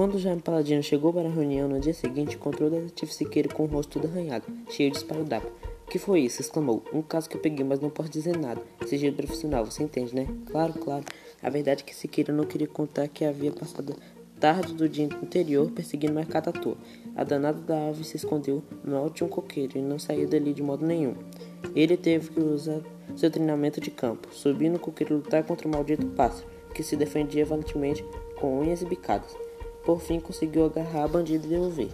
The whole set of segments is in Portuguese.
Quando Jaime Paladino chegou para a reunião no dia seguinte, encontrou o detetive Siqueira com o rosto todo arranhado, cheio de esparadrapo. O que foi isso? exclamou. Um caso que eu peguei, mas não posso dizer nada. Sigilo profissional, você entende, né? Claro, claro. A verdade é que Siqueira não queria contar que havia passado tarde do dia anterior perseguindo à toa. A danada da ave se escondeu no alto de um coqueiro e não saiu dali de modo nenhum. Ele teve que usar seu treinamento de campo, subir no coqueiro e lutar contra o maldito pássaro, que se defendia valentemente com unhas e bicadas. Por fim, conseguiu agarrar a bandida e devolver.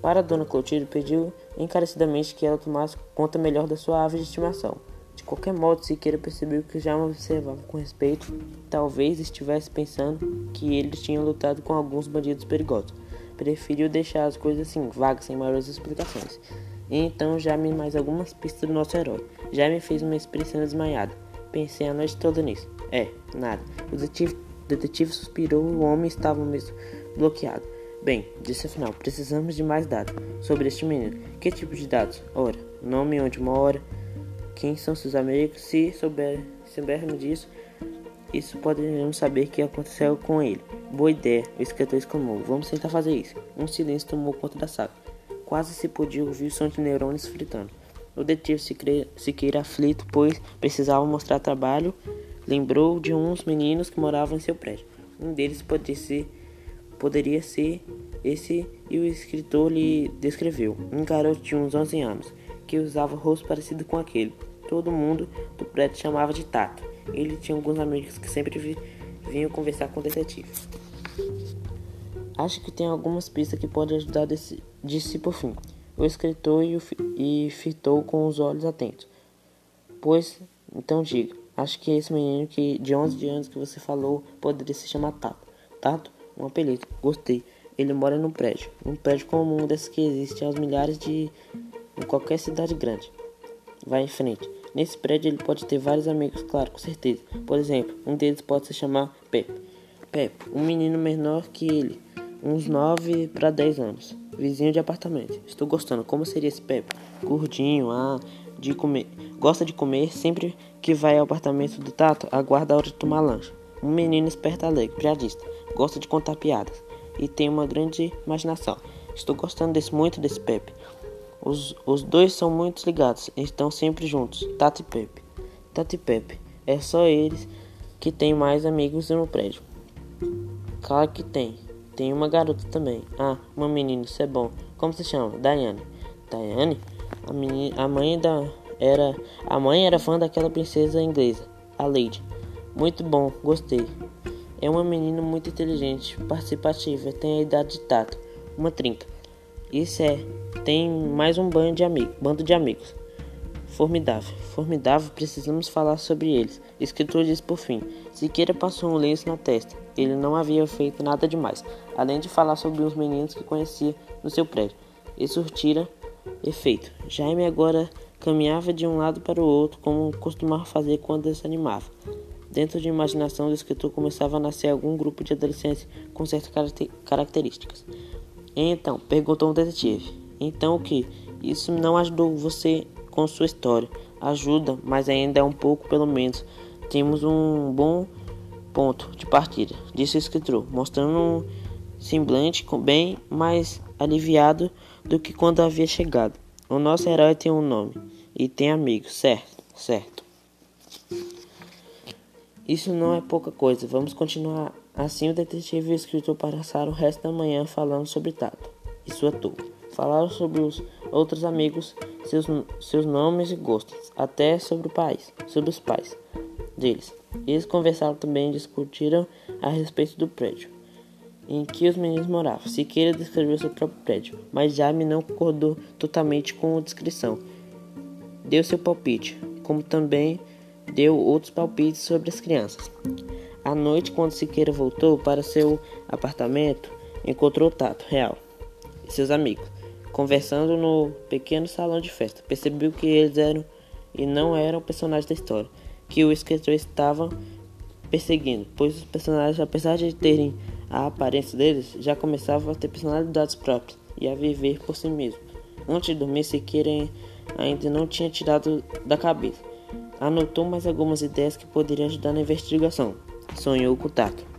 Para dona Clotilde, pediu encarecidamente que ela tomasse conta melhor da sua ave de estimação. De qualquer modo, Siqueira percebeu que já me observava com respeito. Talvez estivesse pensando que eles tinham lutado com alguns bandidos perigosos. Preferiu deixar as coisas assim, vagas, sem maiores explicações. E então já me mais algumas pistas do nosso herói. Já me fez uma expressão desmaiada. Pensei a noite toda nisso. É, nada. O detetive, detetive suspirou o homem estava mesmo bloqueado. Bem, disse afinal, precisamos de mais dados sobre este menino. Que tipo de dados? Ora, nome, onde mora, quem são seus amigos. Se souber, soubermos disso, isso poderemos saber o que aconteceu com ele. Boa ideia, o escritor exclamou. Vamos tentar fazer isso. Um silêncio tomou conta da sala. Quase se podia ouvir o som de neurônios fritando. O detetive se queira aflito, pois precisava mostrar trabalho, lembrou de uns meninos que moravam em seu prédio. Um deles poderia ser, poderia ser esse e o escritor lhe descreveu. Um garoto de uns 11 anos, que usava rosto parecido com aquele. Todo mundo do prédio chamava de Tato. Ele tinha alguns amigos que sempre vi, vinham conversar com o detetive. Acho que tem algumas pistas que podem ajudar, desse, disse por fim. O escritor e, o, e fitou com os olhos atentos. Pois, então diga, acho que esse menino que de 11 anos que você falou poderia se chamar Tato. Tato? Um apelido. Gostei. Ele mora num prédio. Um prédio comum desses que existe aos milhares de... em qualquer cidade grande. Vai em frente. Nesse prédio ele pode ter vários amigos, claro, com certeza. Por exemplo, um deles pode se chamar Pepe. Pepe, um menino menor que ele, uns 9 para 10 anos, vizinho de apartamento. Estou gostando. Como seria esse Pepe? Gordinho, ah, de comer. Gosta de comer sempre que vai ao apartamento do Tato, aguarda a hora de tomar lanche. Um menino esperto alegre, piadista, gosta de contar piadas e tem uma grande imaginação. Estou gostando desse, muito desse Pepe. Os, os dois são muito ligados, estão sempre juntos. Tati e Pepe. Tati e Pepe. É só eles que têm mais amigos no prédio. Claro que tem. Tem uma garota também. Ah, uma menina, isso é bom. Como se chama? Daiane. Daiane? A, menina, a mãe da era a mãe era fã daquela princesa inglesa, a Lady. Muito bom, gostei. É uma menina muito inteligente, participativa, tem a idade de Tato, uma trinca. Isso é tem mais um bando de, amigos, bando de amigos. Formidável, formidável, precisamos falar sobre eles. Escritor diz por fim. Siqueira passou um lenço na testa. Ele não havia feito nada demais, além de falar sobre os meninos que conhecia no seu prédio. E surtira efeito. Jaime agora caminhava de um lado para o outro, como costumava fazer quando se animava. Dentro de imaginação do escritor começava a nascer algum grupo de adolescentes com certas características. Então, perguntou um detetive. Então o que? Isso não ajudou você com sua história. Ajuda, mas ainda é um pouco, pelo menos. Temos um bom ponto de partida, disse o escritor, mostrando um semblante bem mais aliviado do que quando havia chegado. O nosso herói tem um nome e tem amigos, certo? Certo. Isso não é pouca coisa. Vamos continuar. Assim, o detetive e o escritor passaram o resto da manhã falando sobre Tato e sua turma. Falaram sobre os outros amigos, seus, seus nomes e gostos, até sobre o país, sobre os pais deles. Eles conversaram também e discutiram a respeito do prédio em que os meninos moravam. Siqueira descreveu seu próprio prédio, mas Jaime não concordou totalmente com a descrição. Deu seu palpite, como também deu outros palpites sobre as crianças. À noite, quando Siqueira voltou para seu apartamento, encontrou Tato Real e seus amigos conversando no pequeno salão de festa. Percebeu que eles eram e não eram personagens da história que o escritor estava perseguindo, pois os personagens, apesar de terem a aparência deles, já começavam a ter personalidades próprias e a viver por si mesmos. Antes de dormir, Siqueira ainda não tinha tirado da cabeça. Anotou mais algumas ideias que poderiam ajudar na investigação. Sonhou com o Tato.